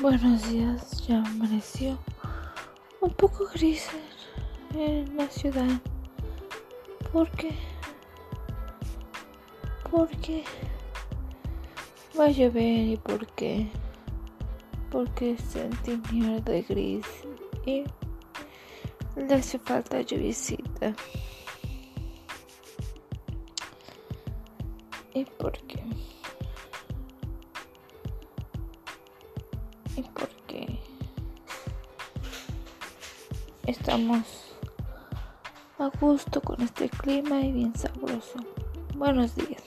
Buenos días, ya amaneció un poco gris en la ciudad. ¿Por qué? Porque va a llover y por qué? Porque sentí de gris y le hace falta lluvisita. ¿Y por porque estamos a gusto con este clima y bien sabroso. Buenos días.